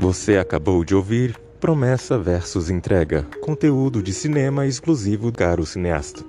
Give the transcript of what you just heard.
Você acabou de ouvir Promessa versus Entrega, conteúdo de cinema exclusivo Caro Cineasta.